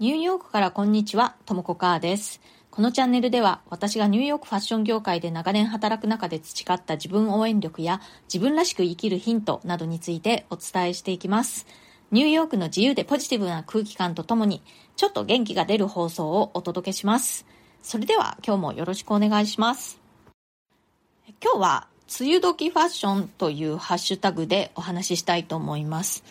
ニューヨークからこんにちは、ともこかーです。このチャンネルでは私がニューヨークファッション業界で長年働く中で培った自分応援力や自分らしく生きるヒントなどについてお伝えしていきます。ニューヨークの自由でポジティブな空気感とともにちょっと元気が出る放送をお届けします。それでは今日もよろしくお願いします。今日は梅雨時ファッションというハッシュタグでお話ししたいと思います。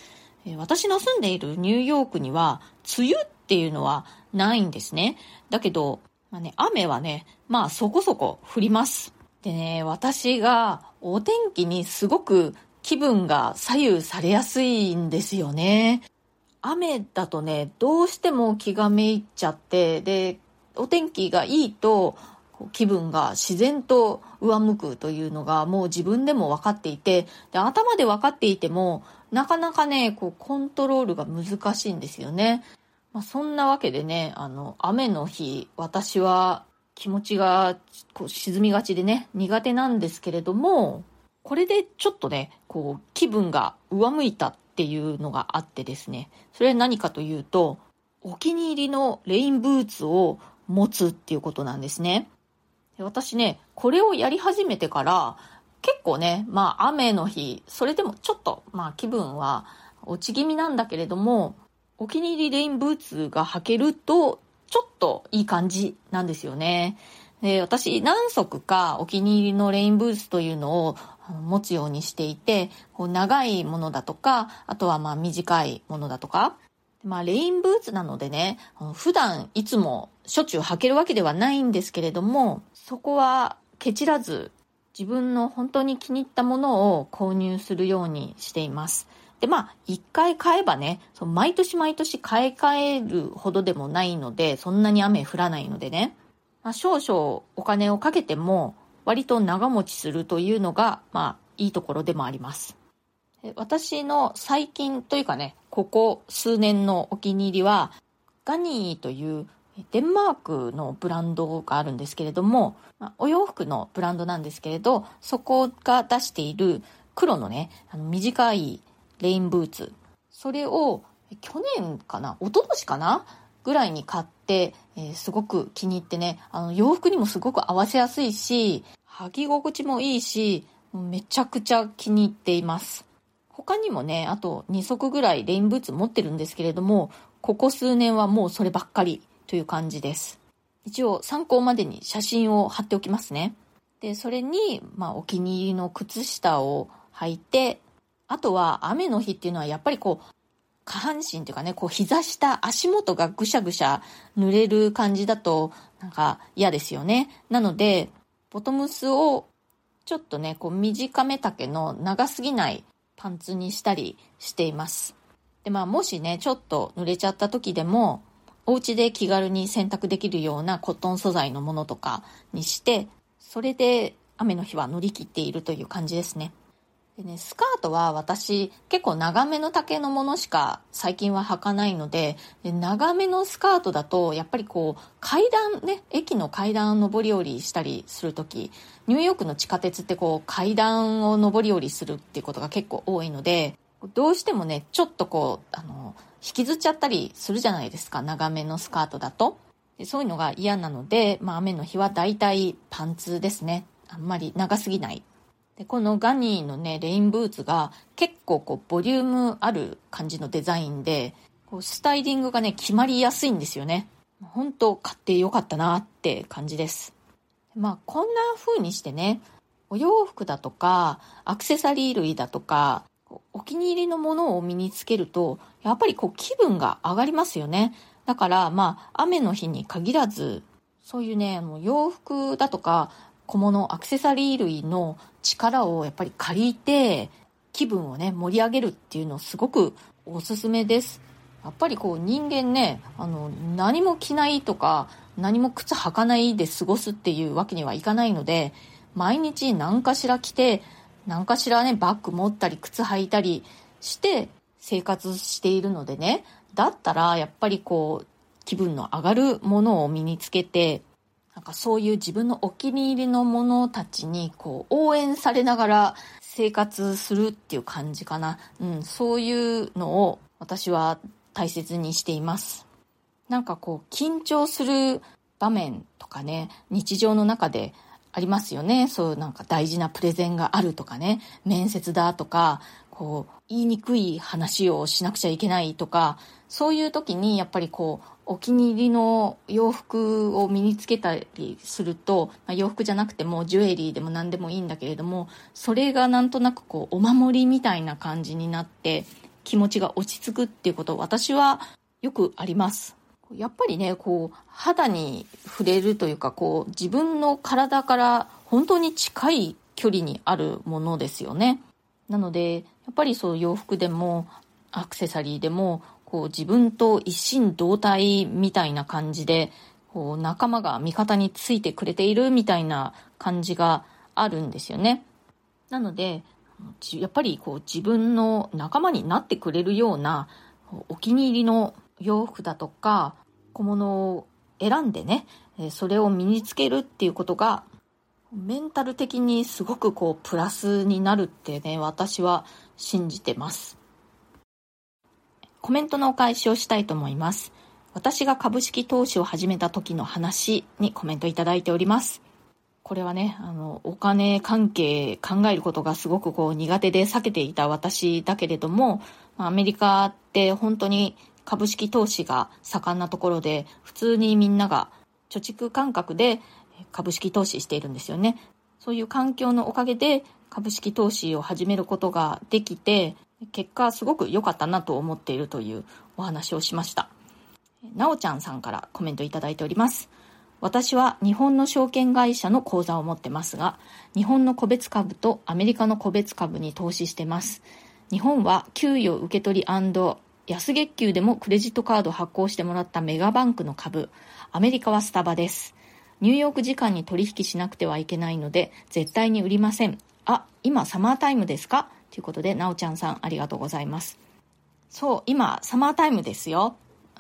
え私の住んでいるニューヨークには梅雨っていうのはないんですね。だけど、まあね、雨はね、まあそこそこ降ります。でね、私がお天気にすごく気分が左右されやすいんですよね。雨だとね、どうしても気がめいっちゃって、で、お天気がいいと、気分が自然と上向くというのがもう自分でも分かっていて、で頭で分かっていても、なかなかね、こうコントロールが難しいんですよね。まあ、そんなわけでね、あの、雨の日、私は気持ちがこう沈みがちでね、苦手なんですけれども、これでちょっとね、こう気分が上向いたっていうのがあってですね、それは何かというと、お気に入りのレインブーツを持つっていうことなんですね。私ね、これをやり始めてから、結構ね、まあ雨の日、それでもちょっと、まあ気分は落ち気味なんだけれども、お気に入りレインブーツが履けると、ちょっといい感じなんですよね。で、私何足かお気に入りのレインブーツというのを持つようにしていて、こう長いものだとか、あとはまあ短いものだとか、まあレインブーツなのでね、あの普段いつもしょっちゅう履けるわけではないんですけれども、そこはケチらず自分の本当に気に入ったものを購入するようにしています。で、まあ、一回買えばね、その毎年毎年買い替えるほどでもないので、そんなに雨降らないのでね、まあ、少々お金をかけても、割と長持ちするというのが、まあ、いいところでもあります。私の最近というかね、ここ数年のお気に入りは、ガニーというデンマークのブランドがあるんですけれども、まお洋服のブランドなんですけれど、そこが出している黒のね、あの短いレインブーツ。それを去年かな一昨年かなぐらいに買って、えーすごく気に入ってね、あの洋服にもすごく合わせやすいし、履き心地もいいし、めちゃくちゃ気に入っています。他にもね、あと2足ぐらいレインブーツ持ってるんですけれども、ここ数年はもうそればっかりという感じです。一応参考までに写真を貼っておきますね。で、それに、まあお気に入りの靴下を履いて、あとは雨の日っていうのはやっぱりこう、下半身というかね、こう膝下、足元がぐしゃぐしゃ濡れる感じだと、なんか嫌ですよね。なので、ボトムスをちょっとね、こう短め丈の長すぎないパンツにしたりしています。で、まあもしね、ちょっと濡れちゃった時でも、お家で気軽に洗濯できるようなコットン素材のものとかにして、それで雨の日は乗り切っているという感じですね。でね、スカートは私結構長めの丈のものしか最近は履かないので、で長めのスカートだとやっぱりこう階段ね、駅の階段を上り下りしたりするとき、ニューヨークの地下鉄ってこう階段を上り下りするっていうことが結構多いので、どうしてもね、ちょっとこう、あの、引きずっちゃったりするじゃないですか、長めのスカートだと。でそういうのが嫌なので、まあ雨の日はだいたいパンツですね。あんまり長すぎない。でこのガニーのねレインブーツが結構こうボリュームある感じのデザインでこうスタイリングがね決まりやすいんですよね。本当買ってよかったなって感じです。まあこんな風にしてねお洋服だとかアクセサリー類だとかお気に入りのものを身につけるとやっぱりこう気分が上がりますよね。だからまあ雨の日に限らずそういうねあの洋服だとか小物アクセサリー類の力をやっぱり借りて気分をね盛り上げるっていうのすごくおすすめです。やっぱりこう人間ねあの何も着ないとか何も靴履かないで過ごすっていうわけにはいかないので毎日何かしら着て何かしらねバッグ持ったり靴履いたりして生活しているのでねだったらやっぱりこう気分の上がるものを身につけてなんかそういう自分のお気に入りのものたちにこう応援されながら生活するっていう感じかな。うん、そういうのを私は大切にしています。なんかこう緊張する場面とかね日常の中でありますよねそうなんか大事なプレゼンがあるとかね面接だとかこう言いにくい話をしなくちゃいけないとかそういう時にやっぱりこうお気に入りの洋服を身につけたりすると、まあ、洋服じゃなくてもジュエリーでも何でもいいんだけれどもそれがなんとなくこうお守りみたいな感じになって気持ちが落ち着くっていうこと私はよくあります。やっぱりねこう肌に触れるというかこう自分の体から本当に近い距離にあるものですよね。なのでやっぱりそう洋服でもアクセサリーでもこう自分と一心同体みたいな感じでこう仲間が味方についてくれているみたいな感じがあるんですよね。なのでやっぱりこう自分の仲間になってくれるようなお気に入りの洋服だとか小物を選んでねそれを身につけるっていうことがメンタル的にすごくこうプラスになるってね私は信じてます。コメントのお返しをしたいと思います。私が株式投資を始めた時の話にコメントいただいております。これはねあのお金関係考えることがすごくこう苦手で避けていた私だけれどもアメリカって本当に株式投資が盛んなところで普通にみんなが貯蓄感覚で株式投資しているんですよね。そういう環境のおかげで株式投資を始めることができて結果すごく良かったなと思っているというお話をしました。なおちゃんさんからコメントいただいております。私は日本の証券会社の口座を持ってますが日本の個別株とアメリカの個別株に投資してます。日本は給与受け取り安月給でもクレジットカード発行してもらったメガバンクの株。アメリカはスタバです。ニューヨーク時間に取引しなくてはいけないので絶対に売りません。あ今サマータイムですか？ということでなおちゃんさんありがとうございますそう今サマータイムですよ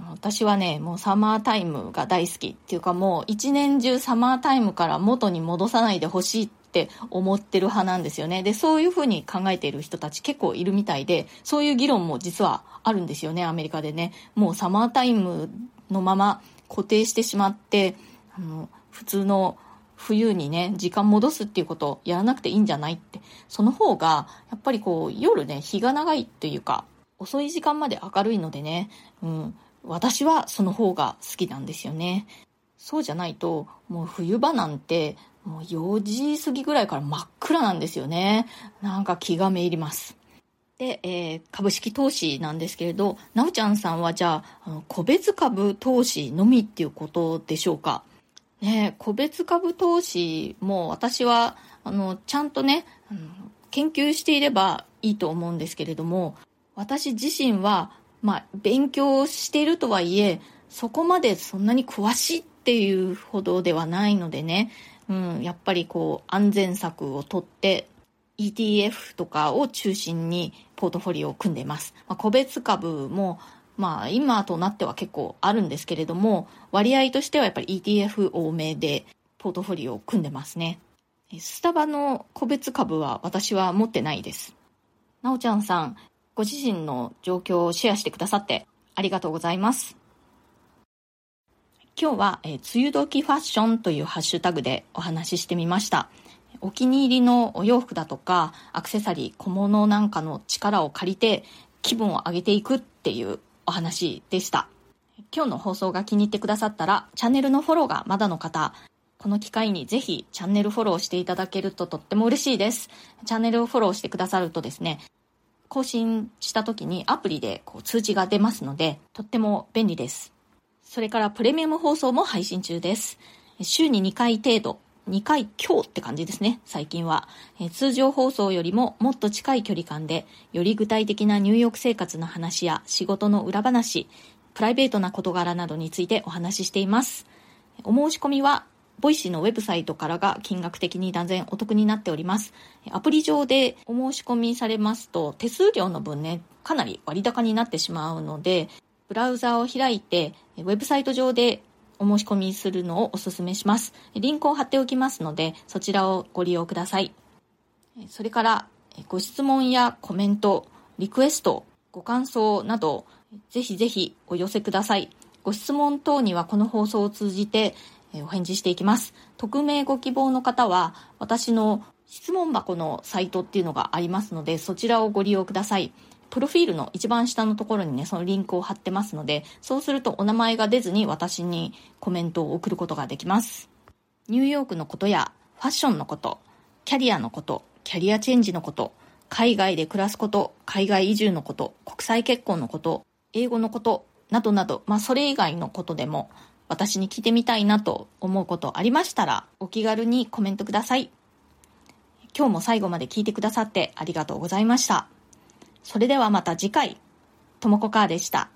私はねもうサマータイムが大好きっていうかもう一年中サマータイムから元に戻さないでほしいって思ってる派なんですよね。で、そういうふうに考えている人たち結構いるみたいで、そういう議論も実はあるんですよね、アメリカでね。もうサマータイムのまま固定してしまって、あの、普通の冬にね、時間戻すっていうことをやらなくていいんじゃないって。その方が、やっぱりこう、夜ね、日が長いっていうか、遅い時間まで明るいのでね、うん、私はその方が好きなんですよね。そうじゃないと、もう冬場なんて、もう4時過ぎぐらいから真っ暗なんですよね。なんか気がめいります。で、えー、株式投資なんですけれど、なおちゃんさんはじゃあ、あの個別株投資のみっていうことでしょうか？ね、個別株投資も私は、あの、ちゃんとね、あの研究していればいいと思うんですけれども、私自身は、まあ、勉強しているとはいえ、そこまでそんなに詳しいっていうほどではないのでね、うん、やっぱりこう安全策をとって ETF とかを中心にポートフォリオを組んでます。まあ、個別株もまあ今となっては結構あるんですけれども割合としてはやっぱり ETF 多めでポートフォリオを組んでますね。スタバの個別株は私は持ってないです。なおちゃんさん、ご自身の状況をシェアしてくださってありがとうございます。今日は、え、梅雨時ファッションというハッシュタグでお話ししてみました。お気に入りのお洋服だとか、アクセサリー、小物なんかの力を借りて気分を上げていくっていうお話でした。今日の放送が気に入ってくださったら、チャンネルのフォローがまだの方、この機会にぜひチャンネルフォローしていただけるととっても嬉しいです。チャンネルをフォローしてくださるとですね、更新した時にアプリでこう通知が出ますので、とっても便利です。それからプレミアム放送も配信中です。週に2回程度、2回強って感じですね、最近はえ。通常放送よりももっと近い距離感で、より具体的な入浴生活の話や仕事の裏話、プライベートな事柄などについてお話ししています。お申し込みは、 Voicy のウェブサイトからが金額的に断然お得になっております。アプリ上でお申し込みされますと、手数料の分ね、かなり割高になってしまうので、ブラウザを開いて、ウェブサイト上でお申し込みするのをお勧めします。リンクを貼っておきますので、そちらをご利用ください。それから、ご質問やコメント、リクエスト、ご感想など、ぜひぜひお寄せください。ご質問等にはこの放送を通じてお返事していきます。匿名ご希望の方は私の質問箱のサイトっていうのがありますので、そちらをご利用ください。プロフィールの一番下のところにね、そのリンクを貼ってますので、そうするとお名前が出ずに私にコメントを送ることができます。ニューヨークのことやファッションのこと、キャリアのこと、キャリアチェンジのこと、海外で暮らすこと、海外移住のこと、国際結婚のこと、英語のこと、などなど、まあそれ以外のことでも私に聞いてみたいなと思うことありましたら、お気軽にコメントください。今日も最後まで聞いてくださってありがとうございました。それではまた次回、ともこかーでした。